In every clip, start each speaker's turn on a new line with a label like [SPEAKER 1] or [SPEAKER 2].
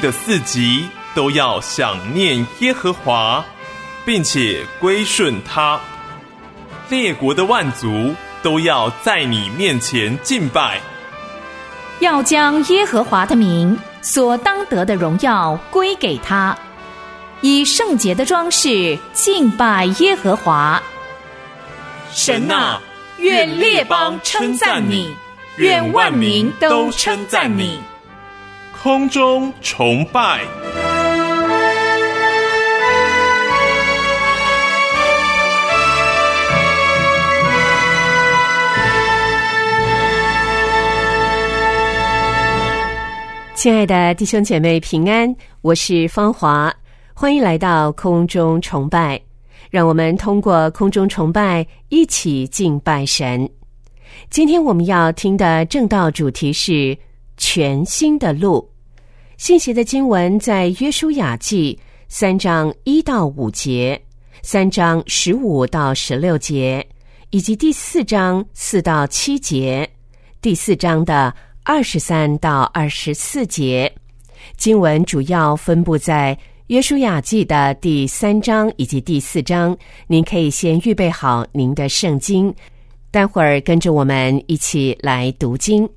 [SPEAKER 1] 地的四极都要想念耶和华，并且归顺他。列国的万族都要在你面前敬拜，
[SPEAKER 2] 要将耶和华的名所当得的荣耀归给他，以圣洁的装饰敬拜耶和华。神啊，愿列邦称赞你，愿万民都称赞你。
[SPEAKER 1] 空中崇拜。
[SPEAKER 3] 亲爱的弟兄姐妹平安，我是芳华，欢迎来到空中崇拜。让我们通过空中崇拜一起敬拜神。今天我们要听的正道主题是全新的路。信息的经文在约书亚记三章一到五节，三章十五到十六节，以及第四章四到七节，第四章的。二十三到二十四节经文主要分布在约书亚记的第三章以及第四章。您可以先预备好您的圣经，待会儿跟着我们一起来读经。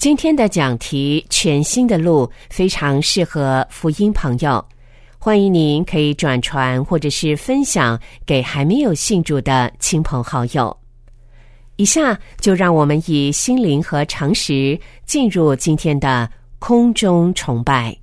[SPEAKER 3] 今天的讲题《全新的路》非常适合福音朋友，欢迎您可以转传或者是分享给还没有信主的亲朋好友。以下就让我们以心灵和常识进入今天的空中崇拜。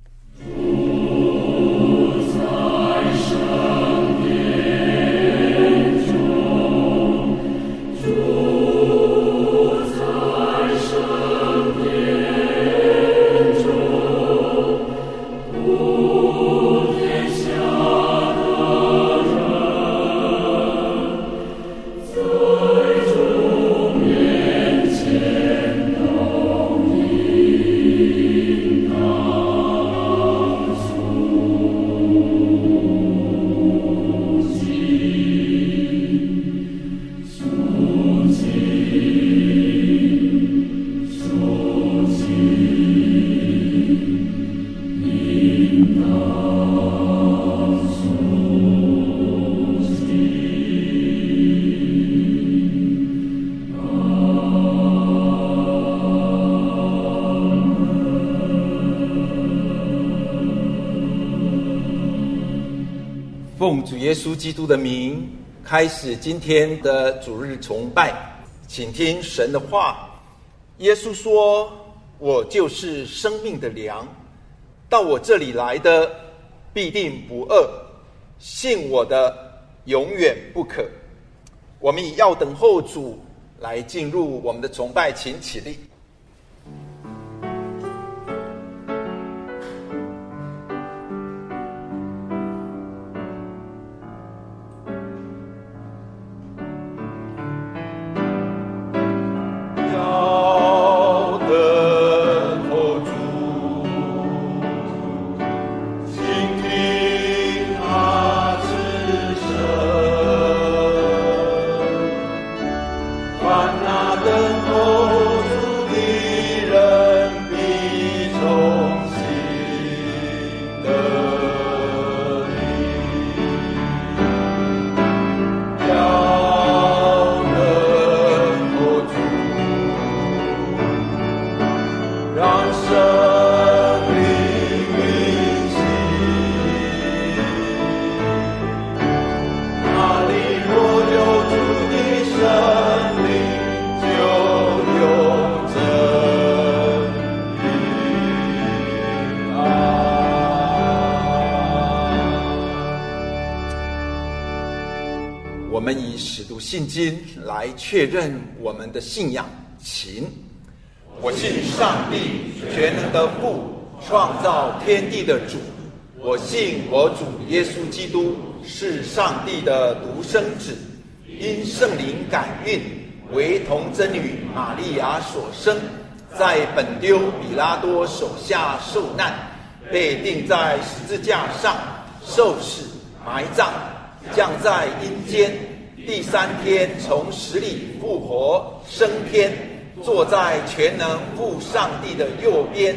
[SPEAKER 4] 开始今天的主日崇拜，请听神的话。耶稣说：“我就是生命的粮，到我这里来的必定不饿，信我的永远不渴。”我们以要等候主来进入我们的崇拜，请起立。信经来确认我们的信仰。秦，我信上帝全能的父，创造天地的主。我信我主耶稣基督是上帝的独生子，因圣灵感孕，为童真女玛利亚所生，在本丢比拉多手下受难，被钉在十字架上，受死，埋葬，降在阴间。第三天从死里复活升天，坐在全能父上帝的右边，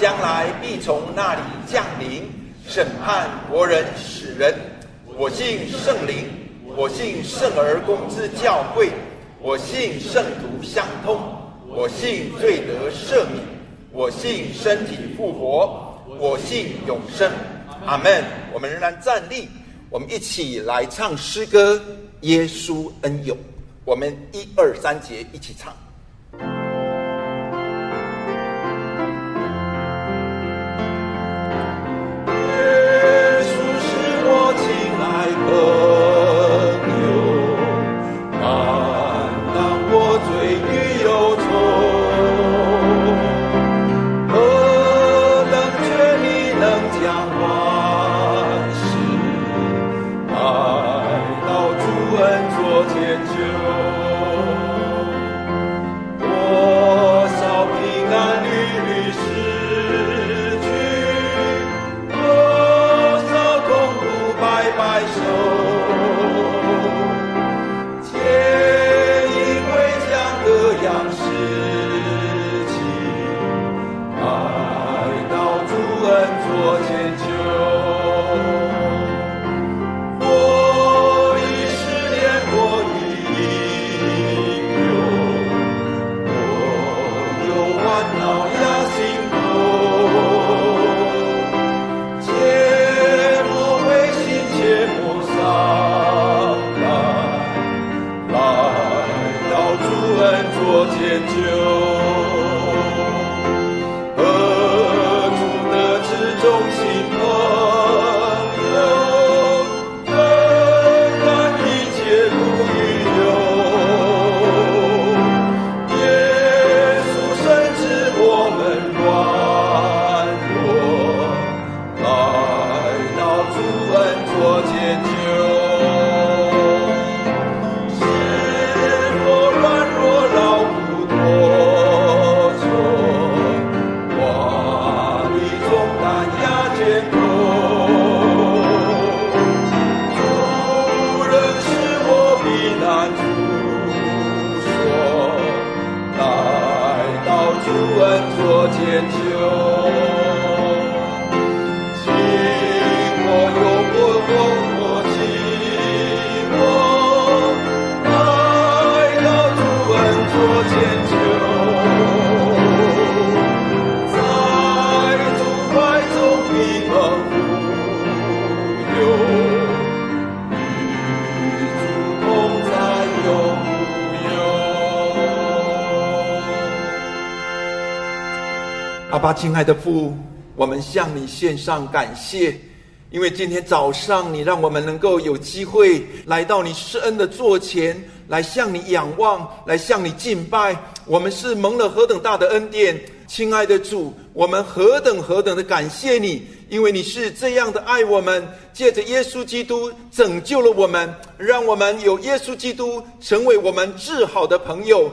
[SPEAKER 4] 将来必从那里降临，审判活人死人。我信圣灵，我信圣而公之教会，我信圣徒相通，我信罪得赦免，我信身体复活，我信永生。阿门。我们仍然站立，我们一起来唱诗歌《耶稣恩友》。我们一二三节一起唱。亲爱的父，我们向你献上感谢，因为今天早上你让我们能够有机会来到你施恩的座前，来向你仰望，来向你敬拜。我们是蒙了何等大的恩典，亲爱的主，我们何等何等的感谢你，因为你是这样的爱我们，借着耶稣基督拯救了我们，让我们有耶稣基督成为我们至好的朋友。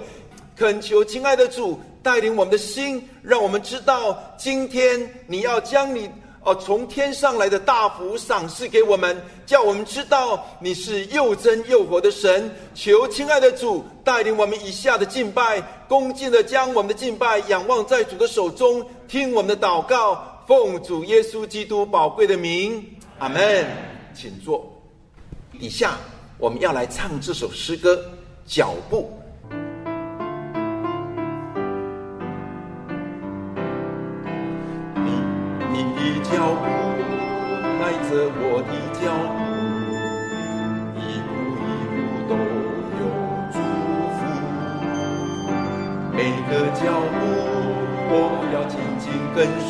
[SPEAKER 4] 恳求亲爱的主带领我们的心，让我们知道今天你要将你哦从天上来的大福赏赐给我们，叫我们知道你是又真又活的神。求亲爱的主带领我们以下的敬拜，恭敬的将我们的敬拜仰望在主的手中，听我们的祷告，奉主耶稣基督宝贵的名，阿门。请坐。以下我们要来唱这首诗歌《脚步》。脚步迈着我的脚步，一步一步都有祝福。每个脚步我要紧紧跟随，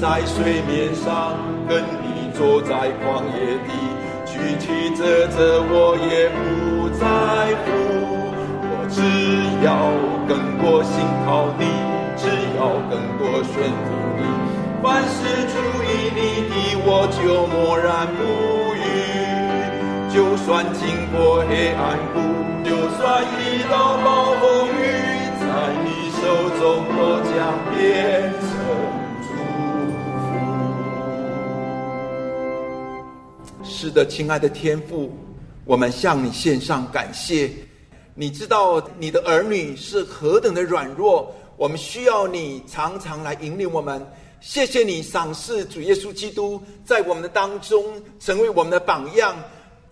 [SPEAKER 4] 在水面上，跟你坐在旷野地，曲曲折折我也不在乎。我只要更多心靠你，只要更多顺服你。凡事注意你的，我就默然不语。就算经过黑暗谷，就算遇到暴风雨，在你手中都将变是的，亲爱的天父，我们向你献上感谢。你知道你的儿女是何等的软弱，我们需要你常常来引领我们。谢谢你赏赐主耶稣基督在我们的当中成为我们的榜样。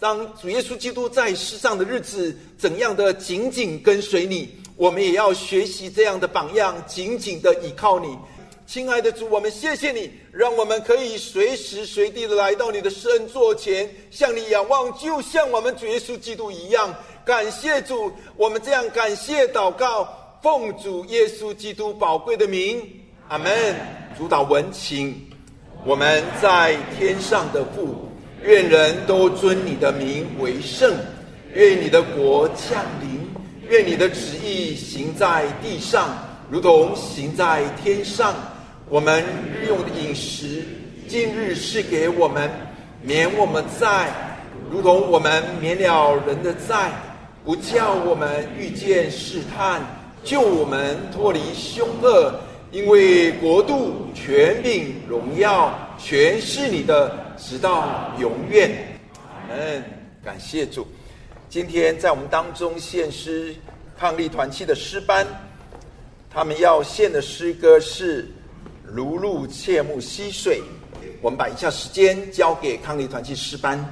[SPEAKER 4] 当主耶稣基督在世上的日子怎样的紧紧跟随你，我们也要学习这样的榜样，紧紧的依靠你。亲爱的主，我们谢谢你，让我们可以随时随地的来到你的圣座前，向你仰望，就像我们主耶稣基督一样。感谢主，我们这样感谢祷告，奉主耶稣基督宝贵的名，阿门。主导文请，我们在天上的父，愿人都尊你的名为圣，愿你的国降临，愿你的旨意行在地上，如同行在天上。我们日用的饮食，今日是给我们，免我们债，如同我们免了人的债。不叫我们遇见试探，救我们脱离凶恶，因为国度、权柄、荣耀，全是你的，直到永远。嗯，感谢主。今天在我们当中献诗抗力团契的诗班，他们要献的诗歌是“如露切木溪水”。我们把以下时间交给康丽团契诗班。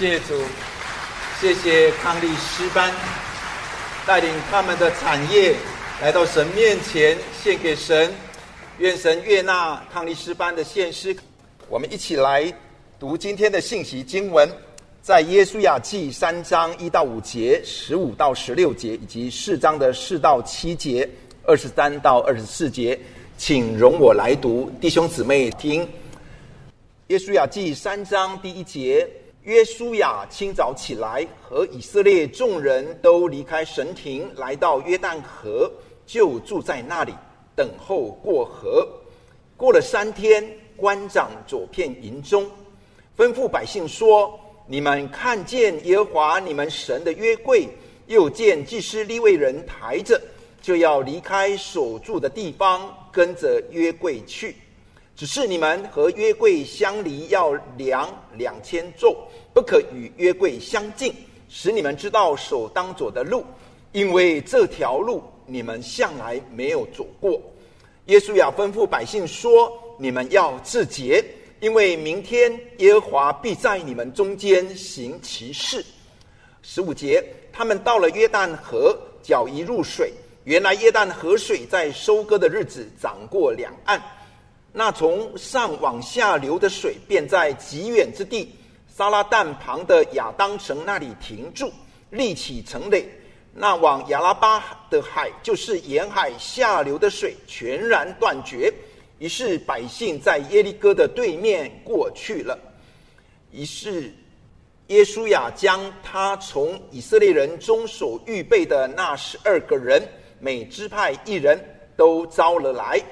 [SPEAKER 4] 谢主，谢谢康利师班带领他们的产业来到神面前献给神，愿神悦纳康利师班的献诗。我们一起来读今天的信息经文，在耶稣亚记三章一到五节、十五到十六节，以及四章的四到七节、二十三到二十四节，请容我来读，弟兄姊妹听。耶稣亚记三章第一节。约书亚清早起来，和以色列众人都离开神庭，来到约旦河，就住在那里，等候过河。过了三天，官长左片营中，吩咐百姓说：“你们看见耶和华你们神的约柜，又见祭司利未人抬着，就要离开所住的地方，跟着约柜去。”只是你们和约柜相离要量两千重，不可与约柜相近，使你们知道手当走的路，因为这条路你们向来没有走过。耶稣要吩咐百姓说：“你们要自洁，因为明天耶和华必在你们中间行其事。”十五节，他们到了约旦河，脚一入水，原来约旦河水在收割的日子涨过两岸。那从上往下流的水，便在极远之地撒拉旦旁的亚当城那里停住，立起城垒。那往亚拉巴的海，就是沿海下流的水，全然断绝。于是百姓在耶利哥的对面过去了。于是耶稣亚将他从以色列人中所预备的那十二个人，每支派一人都招了来。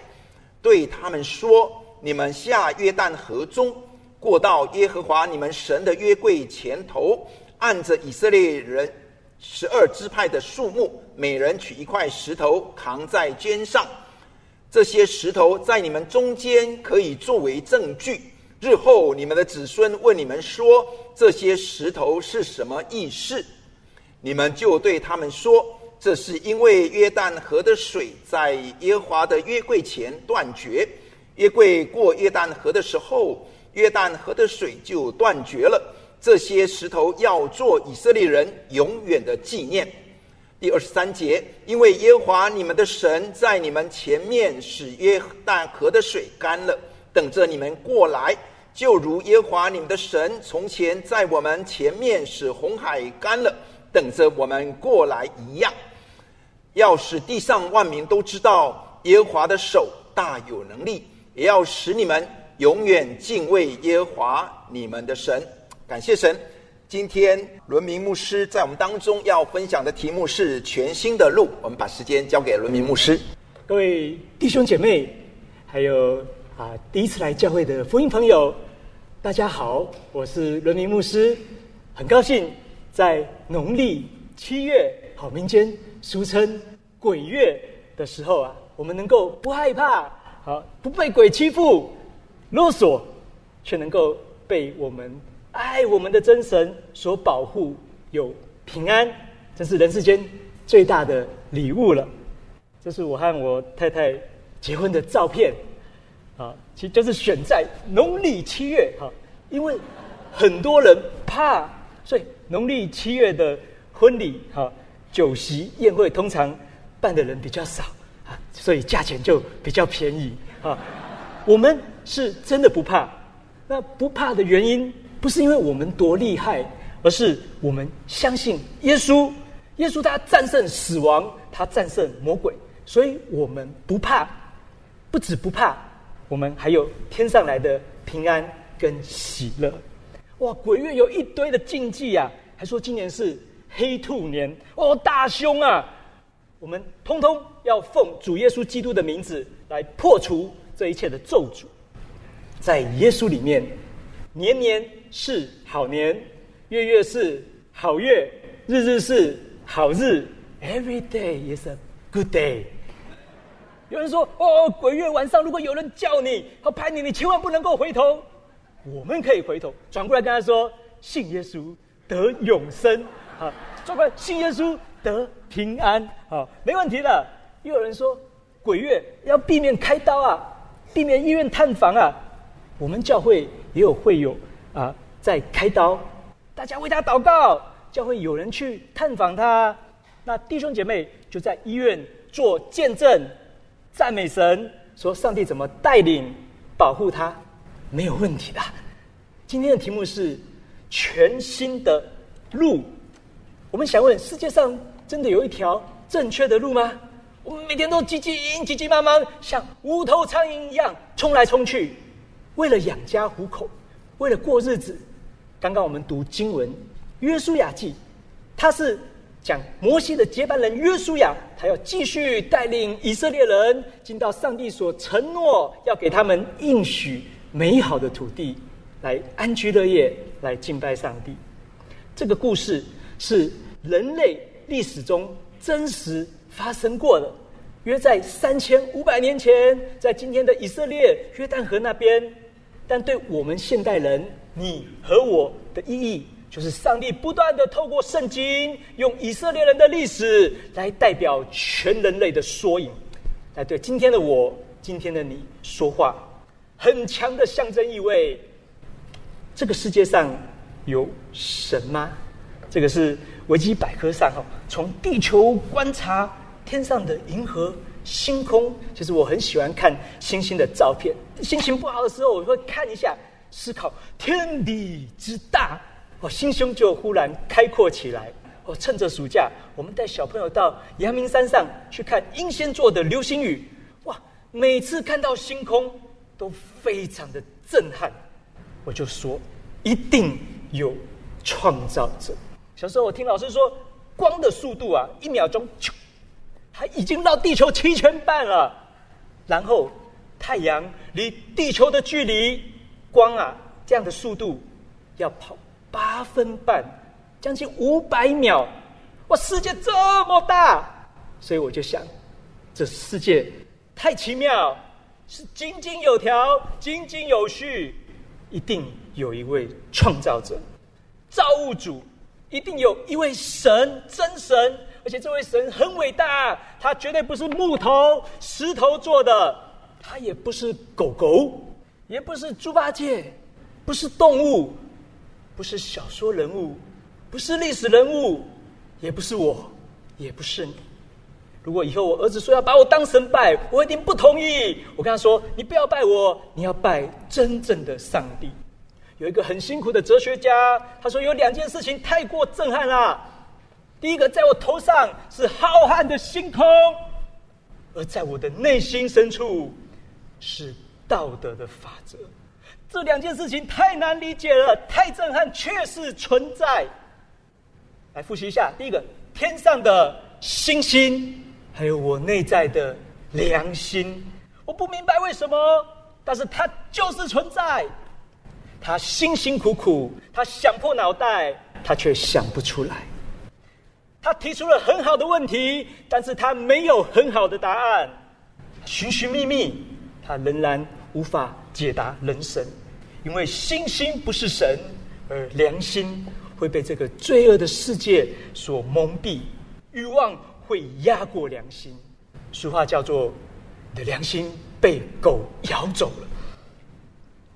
[SPEAKER 4] 对他们说：“你们下约旦河中，过到耶和华你们神的约柜前头，按着以色列人十二支派的数目，每人取一块石头扛在肩上。这些石头在你们中间可以作为证据。日后你们的子孙问你们说这些石头是什么意思，你们就对他们说。”这是因为约旦河的水在耶和华的约柜前断绝，约柜过约旦河的时候，约旦河的水就断绝了。这些石头要做以色列人永远的纪念。第二十三节，因为耶和华你们的神在你们前面使约旦河的水干了，等着你们过来，就如耶和华你们的神从前在我们前面使红海干了，等着我们过来一样。要使地上万民都知道耶和华的手大有能力，也要使你们永远敬畏耶和华你们的神。感谢神！今天伦明牧师在我们当中要分享的题目是全新的路。我们把时间交给伦明牧师。
[SPEAKER 5] 各位弟兄姐妹，还有啊第一次来教会的福音朋友，大家好，我是伦明牧师，很高兴在农历七月好民间。俗称鬼月的时候啊，我们能够不害怕，好不被鬼欺负、勒索，却能够被我们爱我们的真神所保护，有平安，这是人世间最大的礼物了。这是我和我太太结婚的照片，啊，其实就是选在农历七月，哈，因为很多人怕，所以农历七月的婚礼，哈。酒席宴会通常办的人比较少啊，所以价钱就比较便宜啊。我们是真的不怕，那不怕的原因不是因为我们多厉害，而是我们相信耶稣。耶稣他战胜死亡，他战胜魔鬼，所以我们不怕。不止不怕，我们还有天上来的平安跟喜乐。哇，鬼月有一堆的禁忌啊，还说今年是。黑兔年哦，大凶啊！我们通通要奉主耶稣基督的名字来破除这一切的咒诅。在耶稣里面，年年是好年，月月是好月，日日是好日。Every day is a good day。有人说哦，鬼月晚上如果有人叫你，和拍你，你千万不能够回头。我们可以回头，转过来跟他说：信耶稣得永生。好，做个信耶稣得平安，好，没问题的。又有人说，鬼月要避免开刀啊，避免医院探访啊。我们教会也有会友啊，在开刀大家为他祷告，教会有人去探访他。那弟兄姐妹就在医院做见证，赞美神，说上帝怎么带领、保护他，没有问题的。今天的题目是全新的路。我们想问：世界上真的有一条正确的路吗？我们每天都急急急急忙忙，像无头苍蝇一样冲来冲去，为了养家糊口，为了过日子。刚刚我们读经文《约书亚记》，他是讲摩西的接班人约书亚，他要继续带领以色列人进到上帝所承诺要给他们应许美好的土地，来安居乐业，来敬拜上帝。这个故事是人类历史中真实。发生过的，约在三千五百年前，在今天的以色列约旦河那边。但对我们现代人，你和我的意义，就是上帝不断的透过圣经，用以色列人的历史来代表全人类的缩影，来对今天的我、今天的你说话，很强的象征意味。这个世界上有神吗？这个是维基百科上哈，从地球观察。天上的银河、星空，其实我很喜欢看星星的照片。心情不好的时候，我会看一下，思考天地之大，我心胸就忽然开阔起来。我趁着暑假，我们带小朋友到阳明山上去看英仙座的流星雨。哇，每次看到星空都非常的震撼。我就说，一定有创造者。小时候我听老师说，光的速度啊，一秒钟。它已经绕地球七圈半了，然后太阳离地球的距离，光啊这样的速度要跑八分半，将近五百秒。哇，世界这么大，所以我就想，这世界太奇妙，是井井有条、井井有序，一定有一位创造者、造物主，一定有一位神、真神。而且这位神很伟大，他绝对不是木头、石头做的，他也不是狗狗，也不是猪八戒，不是动物，不是小说人物，不是历史人物，也不是我，也不是你。如果以后我儿子说要把我当神拜，我一定不同意。我跟他说：“你不要拜我，你要拜真正的上帝。”有一个很辛苦的哲学家，他说有两件事情太过震撼了。第一个，在我头上是浩瀚的星空，而在我的内心深处是道德的法则。这两件事情太难理解了，太震撼，确实存在。来复习一下：第一个，天上的星星，还有我内在的良心。我不明白为什么，但是它就是存在。他辛辛苦苦，他想破脑袋，他却想不出来。他提出了很好的问题，但是他没有很好的答案。寻寻觅觅，他仍然无法解答人生，因为星星不是神，而良心会被这个罪恶的世界所蒙蔽，欲望会压过良心。俗话叫做“你的良心被狗咬走了”。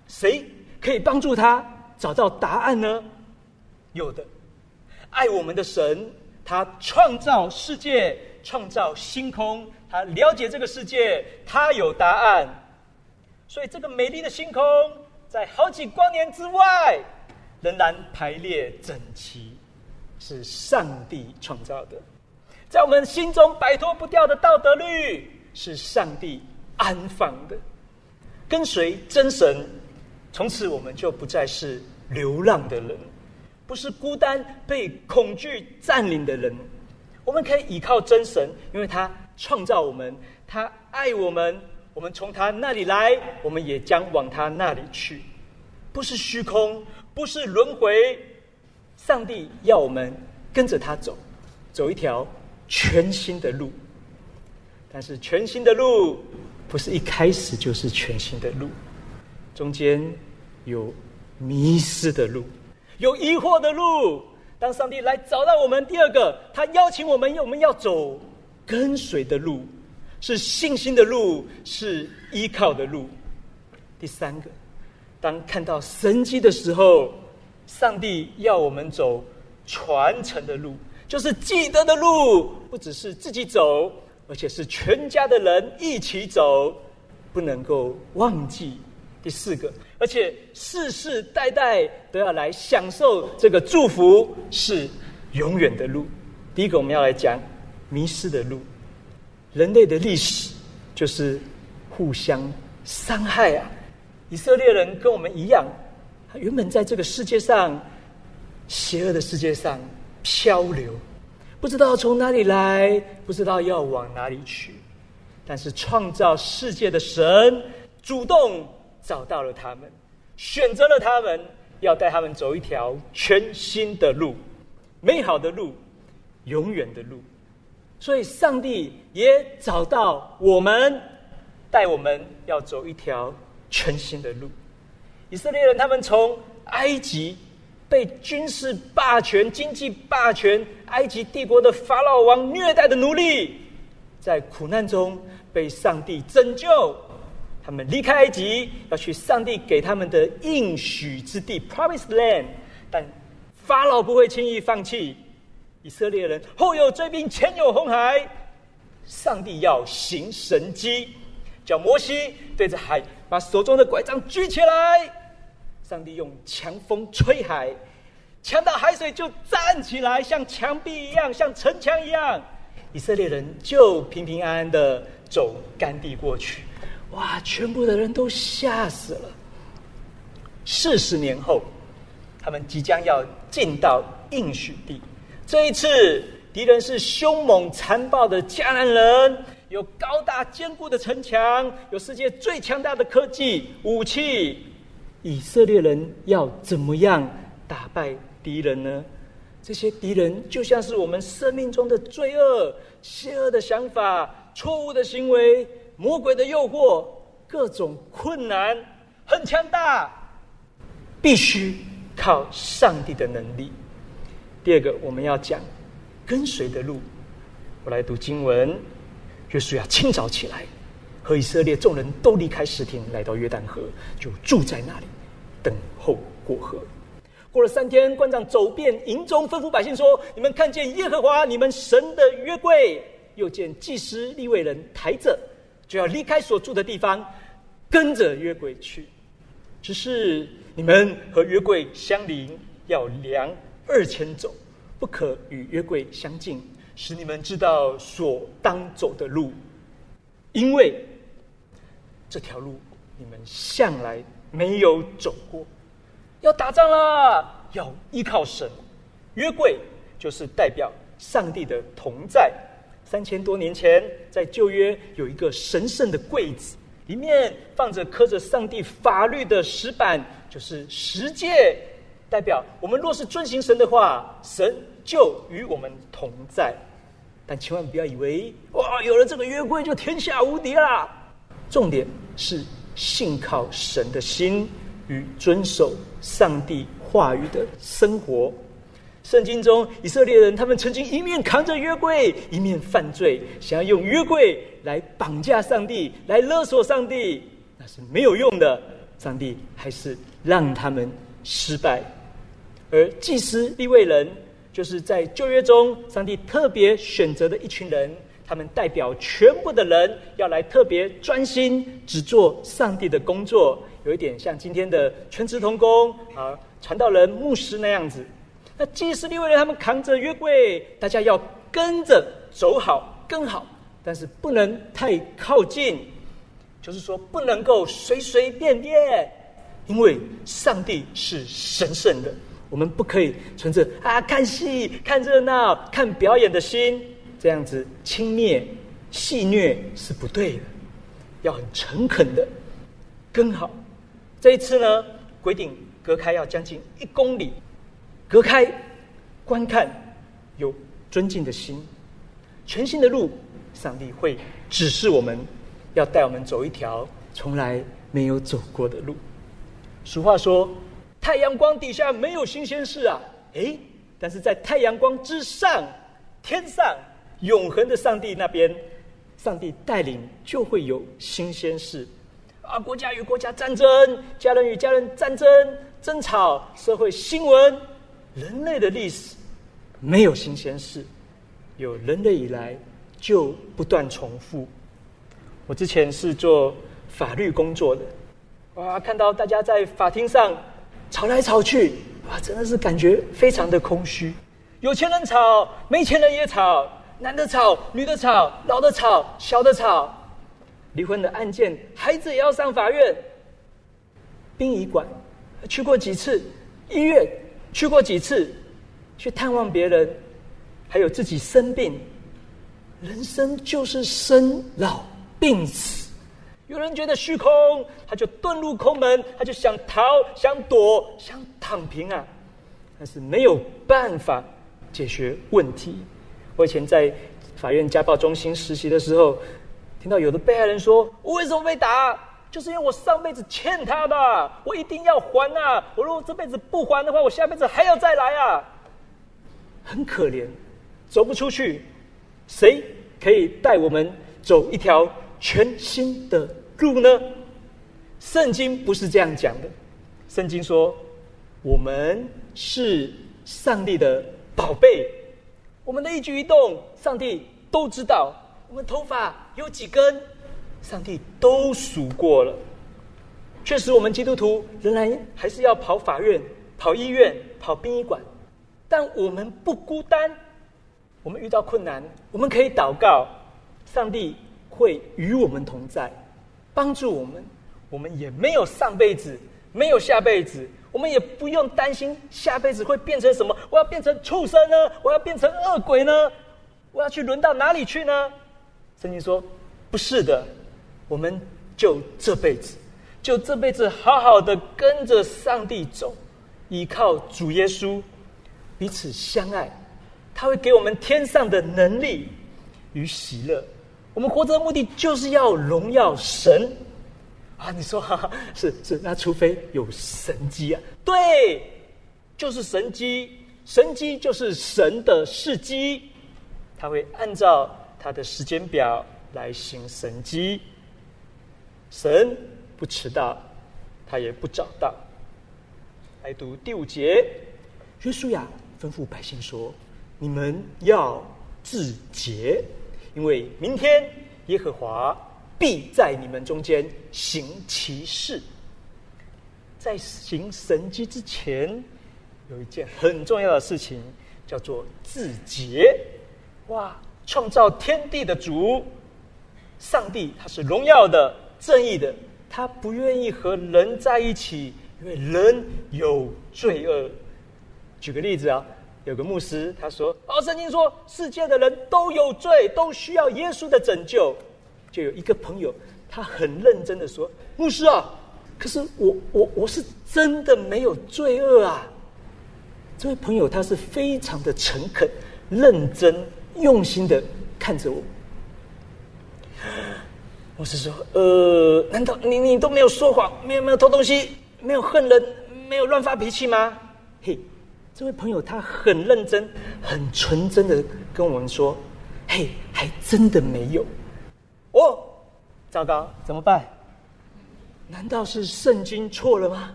[SPEAKER 5] 谁可以帮助他找到答案呢？有的，爱我们的神。他创造世界，创造星空，他了解这个世界，他有答案。所以，这个美丽的星空，在好几光年之外，仍然排列整齐，是上帝创造的。在我们心中摆脱不掉的道德律，是上帝安放的。跟随真神，从此我们就不再是流浪的人。不是孤单被恐惧占领的人，我们可以依靠真神，因为他创造我们，他爱我们，我们从他那里来，我们也将往他那里去。不是虚空，不是轮回，上帝要我们跟着他走，走一条全新的路。但是全新的路不是一开始就是全新的路，中间有迷失的路。有疑惑的路，当上帝来找到我们，第二个，他邀请我们，我们要走跟随的路，是信心的路，是依靠的路。第三个，当看到神迹的时候，上帝要我们走传承的路，就是记得的路，不只是自己走，而且是全家的人一起走，不能够忘记。第四个，而且世世代代都要来享受这个祝福，是永远的路。第一个，我们要来讲迷失的路。人类的历史就是互相伤害啊！以色列人跟我们一样，他原本在这个世界上邪恶的世界上漂流，不知道从哪里来，不知道要往哪里去。但是创造世界的神主动找到了他们，选择了他们，要带他们走一条全新的路，美好的路，永远的路。所以，上帝也找到我们，带我们要走一条全新的路。以色列人他们从埃及被军事霸权、经济霸权、埃及帝国的法老王虐待的奴隶，在苦难中被上帝拯救，他们离开埃及，要去上帝给他们的应许之地 （Promised Land），但法老不会轻易放弃。以色列人后有追兵，前有红海。上帝要行神迹，叫摩西对着海把手中的拐杖举起来。上帝用强风吹海，强到海水就站起来，像墙壁一样，像城墙一样。以色列人就平平安安的走干地过去。哇！全部的人都吓死了。四十年后，他们即将要进到应许地。这一次，敌人是凶猛残暴的迦南人，有高大坚固的城墙，有世界最强大的科技武器。以色列人要怎么样打败敌人呢？这些敌人就像是我们生命中的罪恶、邪恶的想法、错误的行为、魔鬼的诱惑、各种困难，很强大，必须靠上帝的能力。第二个，我们要讲跟随的路。我来读经文：约书亚清早起来，和以色列众人都离开石亭，来到约旦河，就住在那里，等候过河。过了三天，官长走遍营中，吩咐百姓说：“你们看见耶和华你们神的约柜，又见祭司立位人抬着，就要离开所住的地方，跟着约柜去。只是你们和约柜相邻，要量。”二千走，不可与约柜相近，使你们知道所当走的路，因为这条路你们向来没有走过。要打仗了，要依靠神。约柜就是代表上帝的同在。三千多年前，在旧约有一个神圣的柜子，里面放着刻着上帝法律的石板，就是十诫。代表我们若是遵行神的话，神就与我们同在。但千万不要以为哇，有了这个约柜就天下无敌啦。重点是信靠神的心与遵守上帝话语的生活。圣经中以色列人他们曾经一面扛着约柜，一面犯罪，想要用约柜来绑架上帝，来勒索上帝，那是没有用的。上帝还是让他们失败。而祭司立位人，就是在旧约中，上帝特别选择的一群人，他们代表全部的人，要来特别专心只做上帝的工作，有一点像今天的全职同工啊，传道人、牧师那样子。那祭司立位人，他们扛着约柜，大家要跟着走好、跟好，但是不能太靠近，就是说不能够随随便便，因为上帝是神圣的。我们不可以存着啊看戏、看热闹、看表演的心，这样子轻蔑、戏谑是不对的。要很诚恳的跟好。这一次呢，规定隔开要将近一公里，隔开观看，有尊敬的心，全新的路，上帝会指示我们，要带我们走一条从来没有走过的路。俗话说。太阳光底下没有新鲜事啊！诶，但是在太阳光之上，天上永恒的上帝那边，上帝带领就会有新鲜事啊！国家与国家战争，家人与家人战争，争吵、社会新闻，人类的历史没有新鲜事，有人类以来就不断重复。我之前是做法律工作的，哇，看到大家在法庭上吵来吵去，哇，真的是感觉非常的空虚。有钱人吵，没钱人也吵，男的吵，女的吵，老的吵，小的吵。离婚的案件，孩子也要上法院。殡仪馆去过几次，医院去过几次，去探望别人，还有自己生病。人生就是生老病死。有人觉得虚空，他就遁入空门，他就想逃、想躲、想躺平啊，但是没有办法解决问题。我以前在法院家暴中心实习的时候。听到有的被害人说：“我为什么被打？就是因为我上辈子欠他的，我一定要还啊！我如果这辈子不还的话，我下辈子还要再来啊！”很可怜，走不出去。谁可以带我们走一条全新的路呢？圣经不是这样讲的。圣经说：“我们是上帝的宝贝，我们的一举一动，上帝都知道。”我们头发有几根？上帝都数过了。确实，我们基督徒仍然还是要跑法院、跑医院、跑殡仪馆，但我们不孤单。我们遇到困难，我们可以祷告，上帝会与我们同在，帮助我们。我们也没有上辈子，没有下辈子，我们也不用担心下辈子会变成什么。我要变成畜生呢？我要变成恶鬼呢？我要去轮到哪里去呢？圣经说：“不是的，我们就这辈子，就这辈子好好的跟着上帝走，依靠主耶稣，彼此相爱，他会给我们天上的能力与喜乐。我们活着的目的就是要荣耀神啊！你说哈哈，是是，那除非有神机啊？对，就是神机，神机就是神的事机，他会按照。”他的时间表来行神机，神不迟到，他也不早到。来读第五节，约书亚吩咐百姓说：“你们要自洁，因为明天耶和华必在你们中间行其事。”在行神迹之前，有一件很重要的事情，叫做自洁。哇！创造天地的主，上帝他是荣耀的、正义的，他不愿意和人在一起，因为人有罪恶。举个例子啊，有个牧师他说：“哦，圣经说世界的人都有罪，都需要耶稣的拯救。”就有一个朋友，他很认真的说：“牧师啊，可是我我我是真的没有罪恶啊。”这位朋友他是非常的诚恳、认真。用心的看着我，我是说，呃，难道你你都没有说谎，没有没有偷东西，没有恨人，没有乱发脾气吗？嘿，这位朋友他很认真、很纯真的跟我们说，嘿，还真的没有。哦，糟糕，怎么办？难道是圣经错了吗？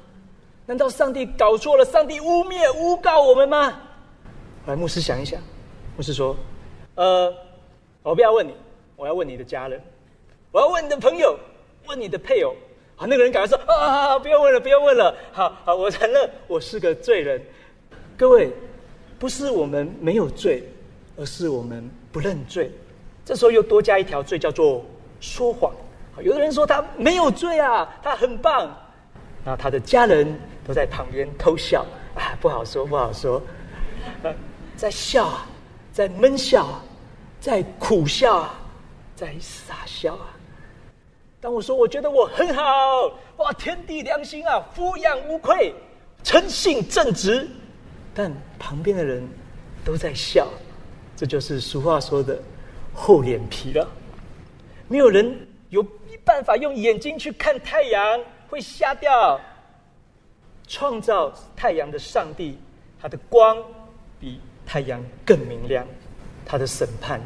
[SPEAKER 5] 难道上帝搞错了？上帝污蔑、诬告我们吗？来，牧师想一想，牧师说。呃，我不要问你，我要问你的家人，我要问你的朋友，问你的配偶。好，那个人赶快说啊，不要问了，不要问了。好好，我承认我是个罪人。各位，不是我们没有罪，而是我们不认罪。这时候又多加一条罪，叫做说谎。有的人说他没有罪啊，他很棒。然后他的家人都在旁边偷笑啊，不好说，不好说，在笑啊。在闷笑啊，在苦笑啊，在傻笑啊！当我说我觉得我很好，哇，天地良心啊，抚养无愧，诚信正直，但旁边的人都在笑，这就是俗话说的厚脸皮了。没有人有办法用眼睛去看太阳，会瞎掉。创造太阳的上帝，他的光比。太阳更明亮，他的审判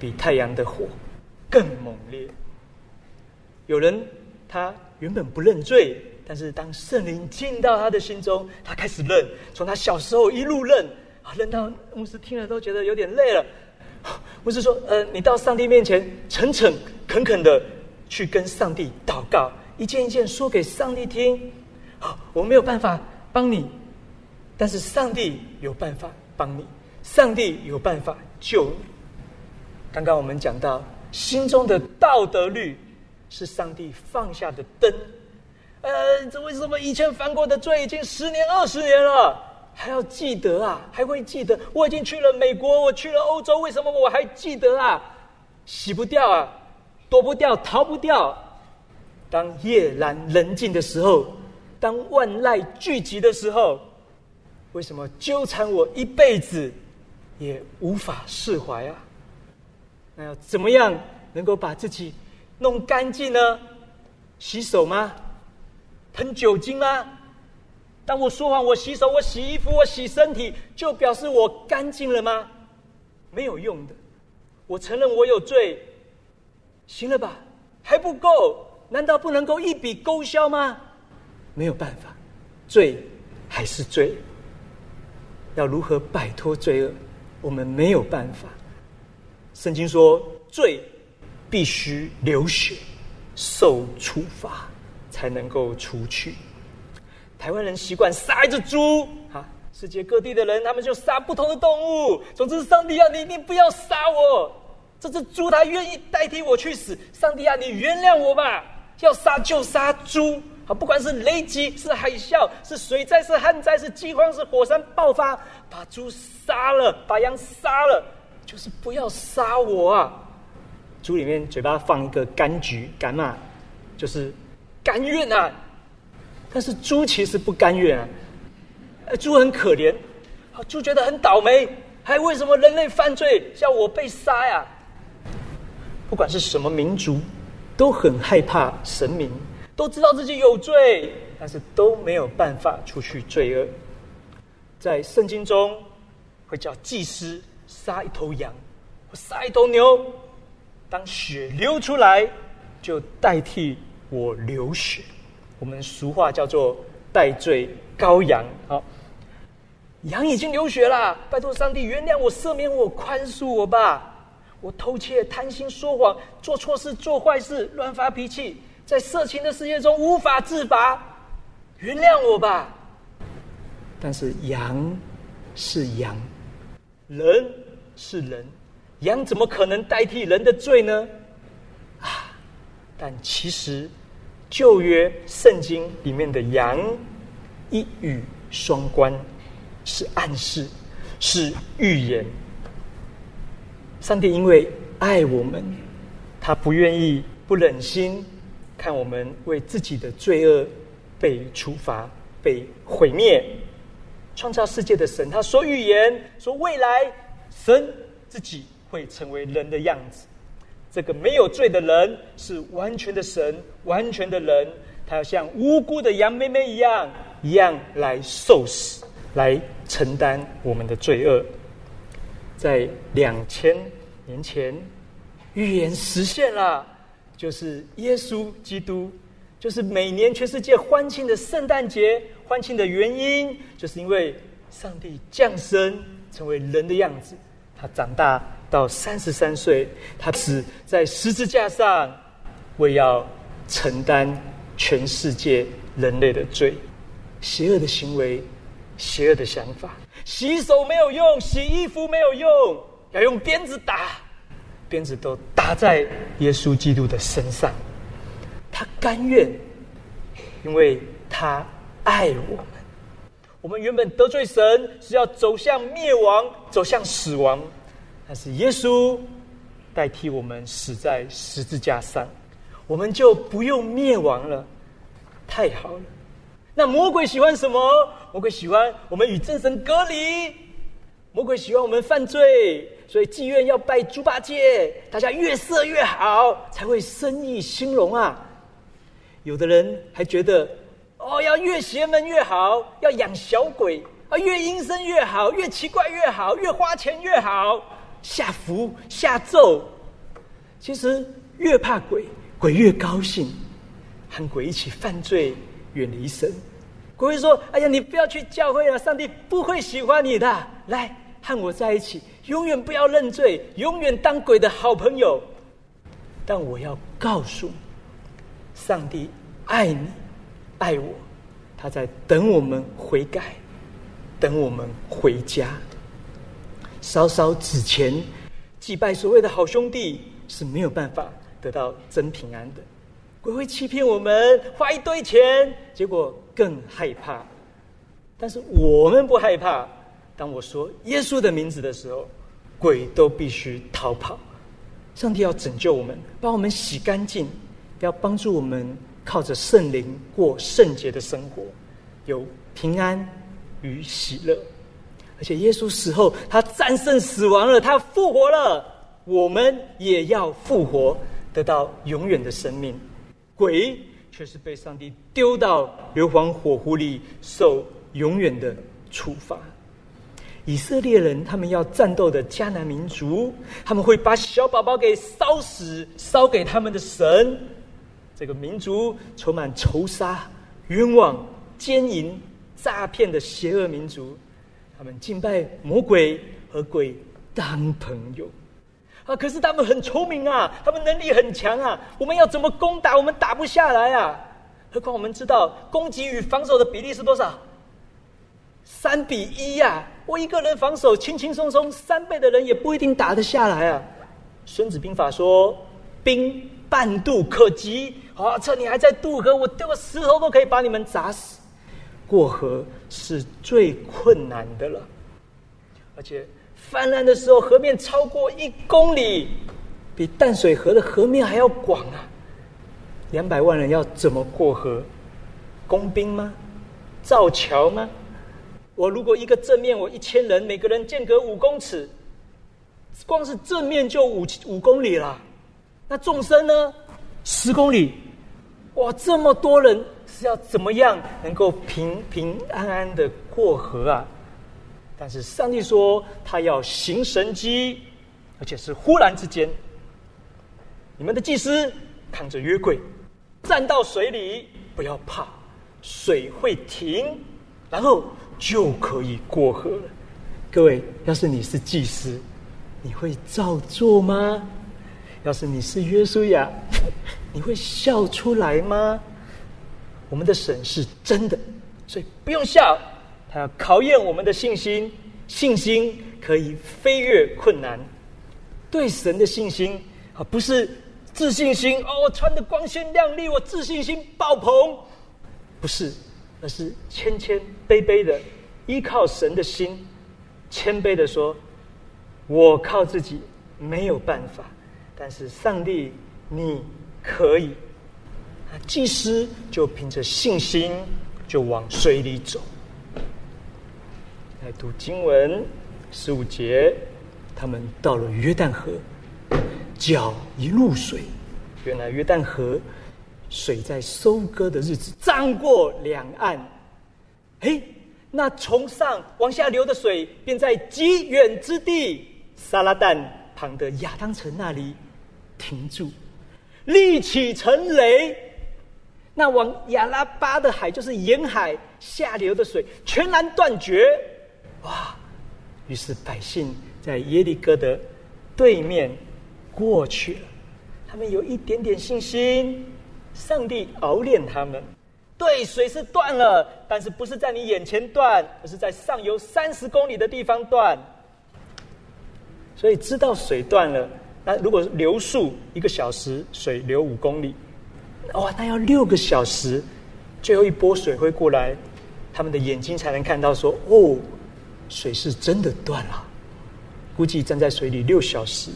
[SPEAKER 5] 比太阳的火更猛烈。有人他原本不认罪，但是当圣灵进到他的心中，他开始认，从他小时候一路认，啊，认到牧师听了都觉得有点累了。牧师说：“呃，你到上帝面前诚诚恳恳的去跟上帝祷告，一件一件说给上帝听。我没有办法帮你，但是上帝有办法帮你，上帝有办法救你。刚刚我们讲到，心中的道德律是上帝放下的灯。”呃，这为什么以前犯过的罪已经十年、二十年了，还要记得啊？还会记得？我已经去了美国，我去了欧洲，为什么我还记得啊？洗不掉啊，躲不掉，逃不掉。当夜阑人静的时候，当万籁俱寂的时候，为什么纠缠我一辈子也无法释怀啊？那要怎么样能够把自己弄干净呢？洗手吗？喷酒精吗？当我说谎，我洗手，我洗衣服，我洗身体，就表示我干净了吗？没有用的。我承认我有罪，行了吧？还不够？难道不能够一笔勾销吗？没有办法，罪还是罪。要如何摆脱罪恶？我们没有办法。圣经说，罪必须流血，受处罚。才能够除去。台湾人习惯杀一只猪，哈，世界各地的人他们就杀不同的动物。总之，上帝啊，你一定不要杀我，这只猪它愿意代替我去死。上帝啊，你原谅我吧，要杀就杀猪。啊，不管是雷击、是海啸、是水灾、是旱灾、是饥荒、是火山爆发，把猪杀了，把羊杀了，就是不要杀我啊！猪里面嘴巴放一个柑橘，干嘛，就是。甘愿啊！但是猪其实不甘愿啊。猪很可怜，猪觉得很倒霉，还为什么人类犯罪叫我被杀呀？不管是什么民族，都很害怕神明，都知道自己有罪，但是都没有办法除去罪恶。在圣经中，会叫祭司杀一头羊，或杀一头牛，当血流出来，就代替。我流血，我们俗话叫做代罪羔羊。好，羊已经流血了，拜托上帝原谅我、赦免我、宽恕我吧。我偷窃、贪心、说谎、做错事、做坏事、乱发脾气，在色情的世界中无法自拔，原谅我吧。但是羊是羊，人是人，羊怎么可能代替人的罪呢？啊！但其实。旧约圣经里面的羊一语双关，是暗示，是预言。上帝因为爱我们，他不愿意、不忍心看我们为自己的罪恶被处罚、被毁灭。创造世界的神，他说预言说未来神自己会成为人的样子。这个没有罪的人是完全的神，完全的人，他要像无辜的羊妹妹一样，一样来受死，来承担我们的罪恶。在两千年前，预言实现了，就是耶稣基督，就是每年全世界欢庆的圣诞节，欢庆的原因，就是因为上帝降生成为人的样子，他长大。到三十三岁，他死在十字架上，为要承担全世界人类的罪，邪恶的行为，邪恶的想法。洗手没有用，洗衣服没有用，要用鞭子打，鞭子都打在耶稣基督的身上。他甘愿，因为他爱我们。我们原本得罪神，是要走向灭亡，走向死亡。但是耶稣代替我们死在十字架上，我们就不用灭亡了，太好了。那魔鬼喜欢什么？魔鬼喜欢我们与真神隔离，魔鬼喜欢我们犯罪，所以妓院要拜猪八戒，大家越色越好，才会生意兴隆啊。有的人还觉得，哦，要越邪门越好，要养小鬼啊，越阴森越好，越奇怪越好，越花钱越好。下符下咒，其实越怕鬼，鬼越高兴，和鬼一起犯罪远离神。鬼会说：“哎呀，你不要去教会了，上帝不会喜欢你的。来和我在一起，永远不要认罪，永远当鬼的好朋友。”但我要告诉你，上帝爱你，爱我，他在等我们悔改，等我们回家。稍稍纸钱，祭拜所谓的好兄弟是没有办法得到真平安的。鬼会欺骗我们，花一堆钱，结果更害怕。但是我们不害怕。当我说耶稣的名字的时候，鬼都必须逃跑。上帝要拯救我们，把我们洗干净，要帮助我们靠着圣灵过圣洁的生活，有平安与喜乐。而且耶稣死后，他战胜死亡了，他复活了，我们也要复活，得到永远的生命。鬼却是被上帝丢到硫磺火湖里，受永远的处罚。以色列人，他们要战斗的迦南民族，他们会把小宝宝给烧死，烧给他们的神。这个民族充满仇杀、冤枉、奸淫、诈骗的邪恶民族，他们敬拜魔鬼和鬼当朋友啊！可是他们很聪明啊，他们能力很强啊，我们要怎么攻打？我们打不下来啊！何况我们知道攻击与防守的比例是多少？三比一呀！我一个人防守轻轻松松，三倍的人也不一定打得下来啊。孙子兵法说：“兵半渡可及。”啊，趁你还在渡河，我丢个石头都可以把你们砸死。过河是最困难的了，而且泛滥的时候，河面超过一公里，比淡水河的河面还要广啊！两百万人要怎么过河？工兵吗？造桥吗？我如果一个正面，我一千人，每个人间隔五公尺，光是正面就五五公里了。那纵深呢？十公里。哇，这么多人是要怎么样能够平平安安的过河啊？但是上帝说他要行神迹，而且是忽然之间。你们的祭司扛着约柜，站到水里，不要怕，水会停，然后。就可以过河了。各位，要是你是祭司，你会照做吗？要是你是约书亚，你会笑出来吗？我们的神是真的，所以不用笑。他要考验我们的信心，信心可以飞越困难。对神的信心啊，不是自信心哦，我穿的光鲜亮丽，我自信心爆棚，不是。而是谦谦卑卑的依靠神的心，谦卑的说：“我靠自己没有办法，但是上帝你可以。”祭司就凭着信心就往水里走。来读经文十五节，他们到了约旦河，脚一入水，原来约旦河。水在收割的日子涨过两岸，嘿，那从上往下流的水便在极远之地沙拉旦旁的亚当城那里停住，立起成雷。那往亚拉巴的海，就是沿海下流的水全然断绝。哇！于是百姓在耶利哥的对面过去了，他们有一点点信心。上帝熬炼他们，对，水是断了，但是不是在你眼前断，而是在上游三十公里的地方断。所以知道水断了，那如果流速一个小时，水流五公里，哇，那要六个小时，最后一波水会过来，他们的眼睛才能看到说，哦，水是真的断了。估计站在水里六小时，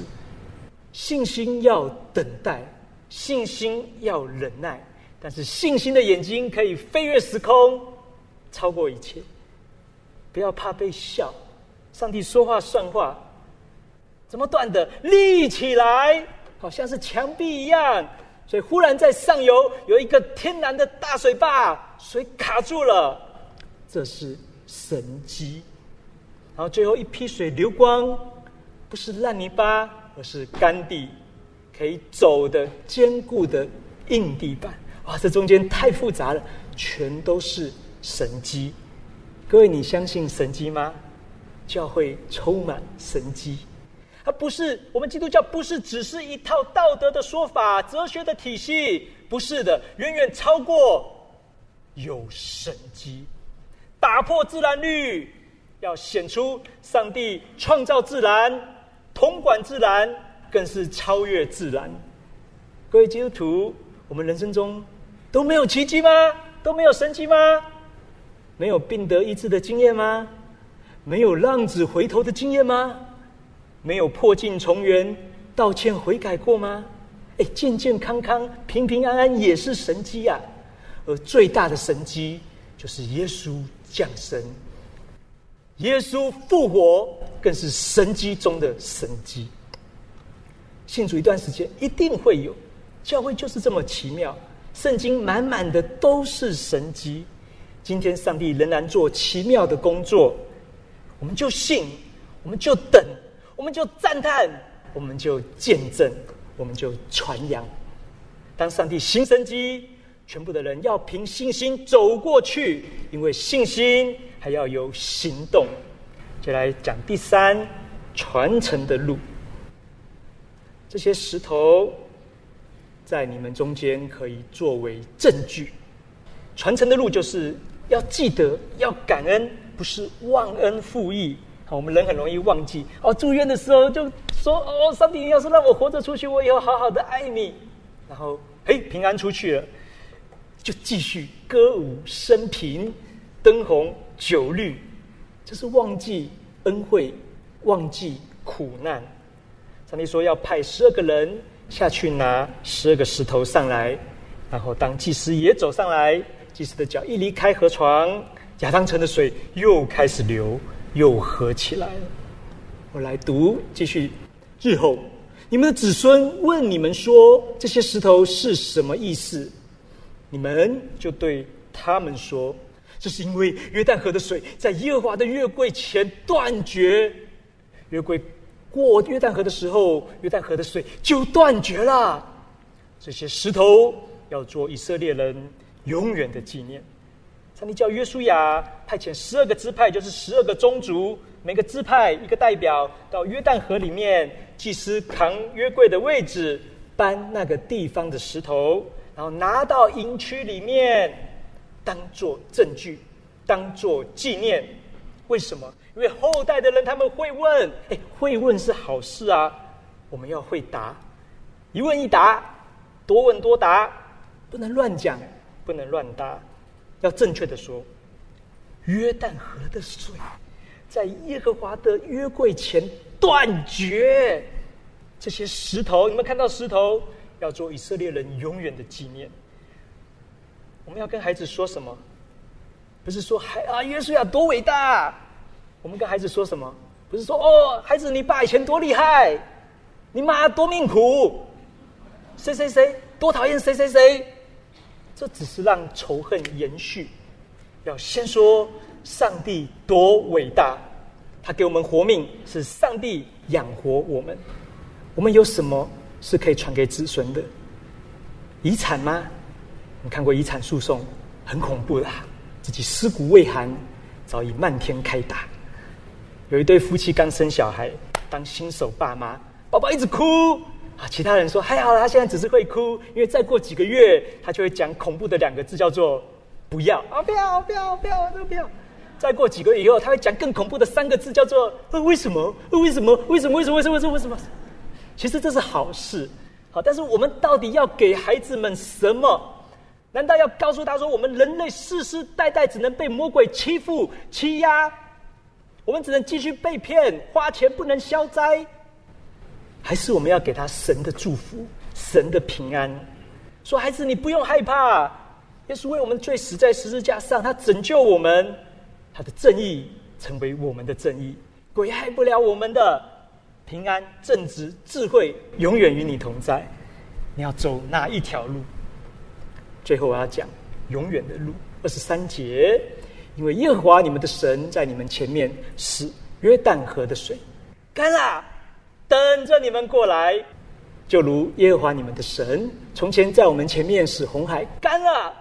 [SPEAKER 5] 信心要等待。信心要忍耐，但是信心的眼睛可以飞越时空，超过一切。不要怕被笑，上帝说话算话。怎么断的？立起来，好像是墙壁一样。所以忽然在上游有一个天然的大水坝，水卡住了，这是神机。然后最后一批水流光，不是烂泥巴，而是干地。可以走的坚固的硬地板，哇，这中间太复杂了，全都是神机。各位，你相信神机吗？教会充满神机，它不是我们基督教不是只是一套道德的说法、哲学的体系，不是的，远远超过有神机，打破自然律，要显出上帝创造自然、统管自然，更是超越自然。各位基督徒，我们人生中都没有奇迹吗？都没有神迹吗？没有病得医治的经验吗？没有浪子回头的经验吗？没有破镜重圆、道歉悔改过吗？哎，健健康康、平平安安也是神迹呀！而最大的神迹就是耶稣降生，耶稣复活更是神迹中的神迹。信主一段时间，一定会有教会就是这么奇妙，圣经满满的都是神迹。今天上帝仍然做奇妙的工作，我们就信，我们就等，我们就赞叹，我们就见证，我们就传扬。当上帝行神迹，全部的人要凭信心走过去，因为信心还要有行动。就来讲第三传承的路，这些石头在你们中间可以作为证据。传承的路就是。要记得要感恩，不是忘恩负义。我们人很容易忘记。哦，住院的时候就说：“哦，上帝，要是让我活着出去，我以后好好的爱你。”然后，嘿，平安出去了，就继续歌舞升平，灯红酒绿，这是忘记恩惠，忘记苦难。上帝说要派十二个人下去拿十二个石头上来，然后当祭司也走上来。祭司的脚一离开河床，亚当城的水又开始流，又合起来了。我来读，继续。日后，你们的子孙问你们说：“这些石头是什么意思？”你们就对他们说：“这是因为约旦河的水在耶和华的月柜前断绝。月柜过约旦河的时候，约旦河的水就断绝了。这些石头要做以色列人。”永远的纪念。上帝叫约书亚派遣十二个支派，就是十二个宗族，每个支派一个代表到约旦河里面，祭司扛约柜的位置，搬那个地方的石头，然后拿到营区里面，当做证据，当做纪念。为什么？因为后代的人他们会问，哎，会问是好事啊，我们要会答，一问一答，多问多答，不能乱讲。不能乱答，要正确的说，约旦河的水在耶和华的约柜前断绝。这些石头，你们看到石头，要做以色列人永远的纪念。我们要跟孩子说什么？不是说孩啊，耶稣亚多伟大。我们跟孩子说什么？不是说哦，孩子，你爸以前多厉害，你妈多命苦，谁谁谁多讨厌谁谁谁。这只是让仇恨延续。要先说上帝多伟大，他给我们活命，是上帝养活我们。我们有什么是可以传给子孙的？遗产吗？你看过遗产诉讼，很恐怖的，自己尸骨未寒，早已漫天开打。有一对夫妻刚生小孩，当新手爸妈，宝宝一直哭。啊！其他人说还好，他现在只是会哭，因为再过几个月，他就会讲恐怖的两个字，叫做“不要啊，不要，不要，不要，都不要。”再过几个月以后，他会讲更恐怖的三个字，叫做“为什么？为什么？为什么？为什么？为什么？为什么？”其实这是好事，好，但是我们到底要给孩子们什么？难道要告诉他说，我们人类世世代代只能被魔鬼欺负、欺压，我们只能继续被骗，花钱不能消灾？还是我们要给他神的祝福，神的平安。说孩子，你不用害怕，耶稣为我们罪死在十字架上，他拯救我们，他的正义成为我们的正义，鬼害不了我们的平安、正直、智慧，永远与你同在。你要走哪一条路？最后我要讲永远的路。二十三节，因为耶和华你们的神在你们前面使约旦河的水干了。等着你们过来，就如耶和华你们的神从前在我们前面使红海干了，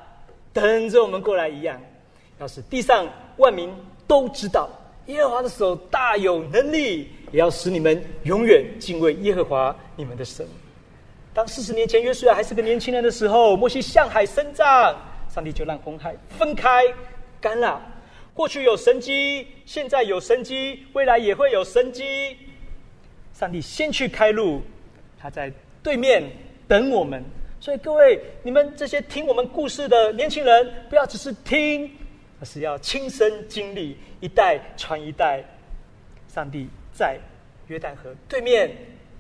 [SPEAKER 5] 等着我们过来一样。要是地上万民都知道耶和华的手大有能力，也要使你们永远敬畏耶和华你们的神。当四十年前约书亚还是个年轻人的时候，摩西向海伸杖，上帝就让红海分开干了。过去有神机，现在有神机，未来也会有神机。上帝先去开路，他在对面等我们。所以各位，你们这些听我们故事的年轻人，不要只是听，而是要亲身经历，一代传一代。上帝在约旦河对面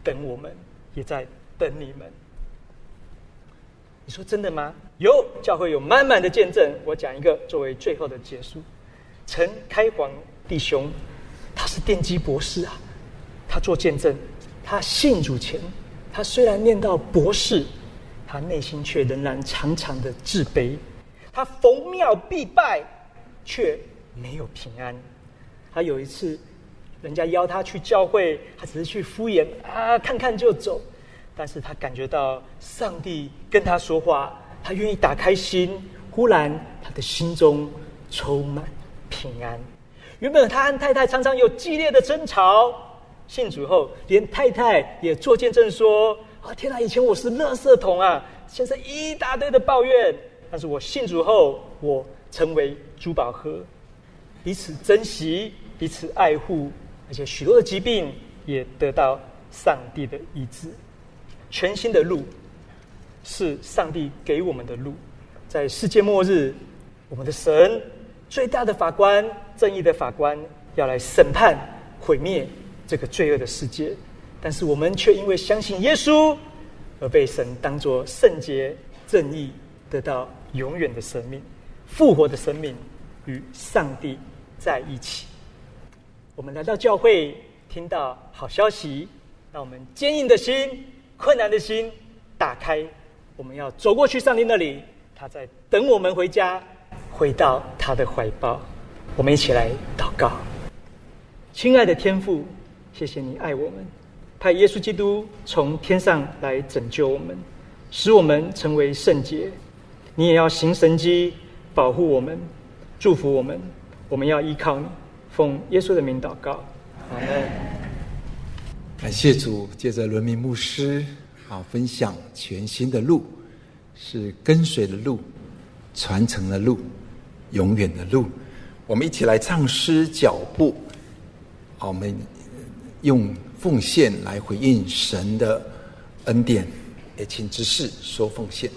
[SPEAKER 5] 等我们，也在。等你们，你说真的吗？有教会有满满的见证。我讲一个作为最后的结束。陈开皇弟兄，他是电机博士啊，他做见证。他信主前，他虽然念到博士，他内心却仍然常常的自卑。他逢庙必拜，却没有平安。他有一次，人家邀他去教会，他只是去敷衍啊，看看就走。但是他感觉到上帝跟他说话，他愿意打开心。忽然，他的心中充满平安。原本他和太太常常有激烈的争吵，信主后，连太太也做见证说：“啊，天哪！以前我是垃圾桶啊，现在一大堆的抱怨。但是我信主后，我成为珠宝盒，彼此珍惜，彼此爱护，而且许多的疾病也得到上帝的医治。”全新的路，是上帝给我们的路。在世界末日，我们的神最大的法官、正义的法官要来审判、毁灭这个罪恶的世界。但是我们却因为相信耶稣，而被神当作圣洁、正义，得到永远的生命、复活的生命，与上帝在一起。我们来到教会，听到好消息，让我们坚硬的心。困难的心打开，我们要走过去上帝那里，他在等我们回家，回到他的怀抱。我们一起来祷告，亲爱的天父，谢谢你爱我们，派耶稣基督从天上来拯救我们，使我们成为圣洁。你也要行神迹，保护我们，祝福我们。我们要依靠你，奉耶稣的名祷告，阿门。
[SPEAKER 4] 感谢主，借着伦明牧师啊分享全新的路，是跟随的路，传承的路，永远的路。我们一起来唱诗脚步，好，我们用奉献来回应神的恩典，也请执事说奉献。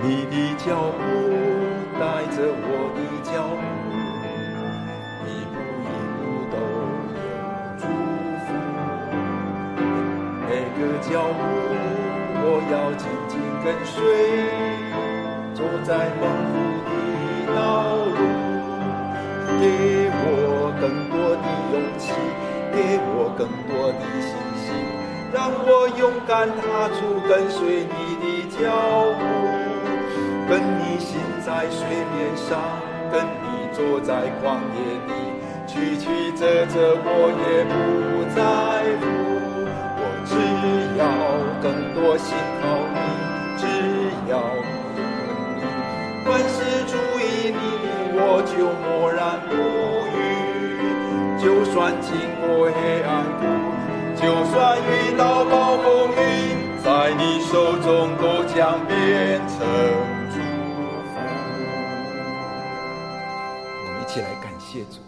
[SPEAKER 4] 你的脚步带着我的。脚步，一步一步都有祝福。每个脚步，我要紧紧跟随，走在梦道路。给我更多的勇气，给我更多的信心，让我勇敢踏出跟随你的脚步，跟你行在水面上。跟你坐在旷野里，曲曲折折我也不在乎。我只要更多信靠我就默然不语。就算经过黑暗谷，就算遇到暴风雨，在你手中都将变成我们一。起来感谢主，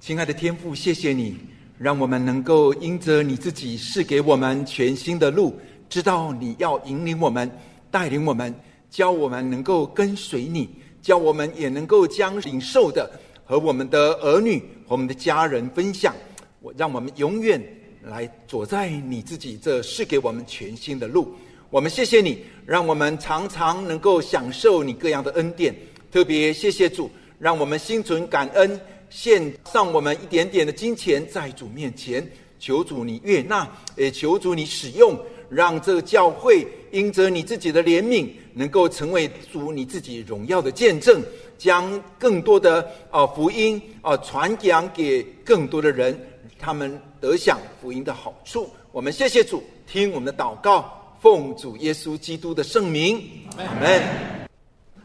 [SPEAKER 4] 亲爱的天父，谢谢你，让我们能够因着你自己是给我们全新的路，知道你要引领我们，带领我们，教我们能够跟随你，叫我们也能够将领受的和我们的儿女和我们的家人分享。我让我们永远来走在你自己这是给我们全新的路。我们谢谢你，让我们常常能够享受你各样的恩典，特别谢谢主。让我们心存感恩，献上我们一点点的金钱在主面前，求主你悦纳，也求主你使用，让这个教会因着你自己的怜悯，能够成为主你自己荣耀的见证，将更多的啊福音啊传讲给更多的人，他们得享福音的好处。我们谢谢主，听我们的祷告，奉主耶稣基督的圣名，阿门。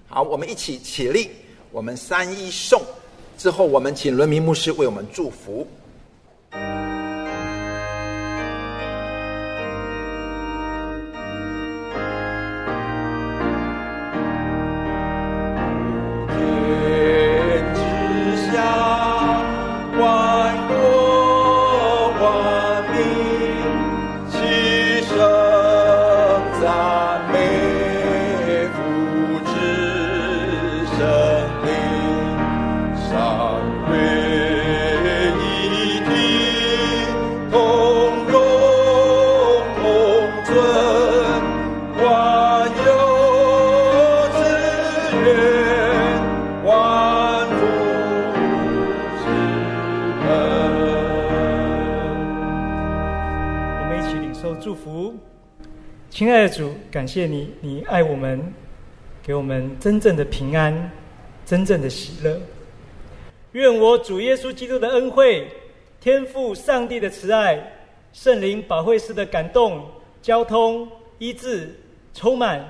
[SPEAKER 4] 好，我们一起起立，我们三一颂之后，我们请伦明牧师为我们祝福。
[SPEAKER 5] 感谢你，你爱我们，给我们真正的平安，真正的喜乐。愿我主耶稣基督的恩惠、天赋上帝的慈爱、圣灵保惠师的感动、交通、医治、充满，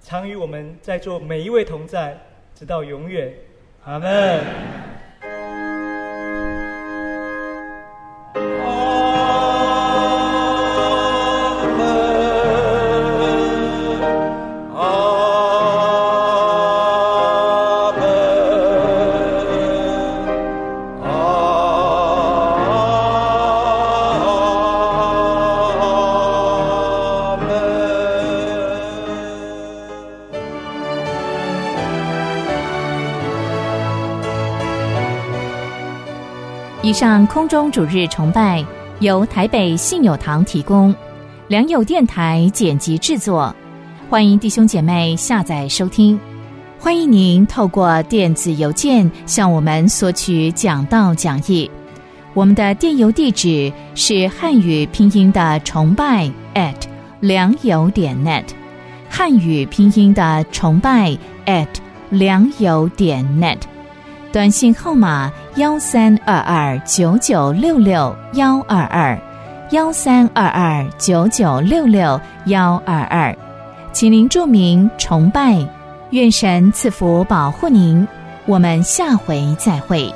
[SPEAKER 5] 常与我们在座每一位同在，直到永远。阿门。
[SPEAKER 2] 上空中主日崇拜由台北信友堂提供，良友电台剪辑制作，欢迎弟兄姐妹下载收听。欢迎您透过电子邮件向我们索取讲道讲义。我们的电邮地址是汉语拼音的崇拜 at 良友点 net，汉语拼音的崇拜 at 良友点 net。短信号码幺三二二九九六六幺二二，幺三二二九九六六幺二二，请您注明崇拜，愿神赐福保护您，我们下回再会。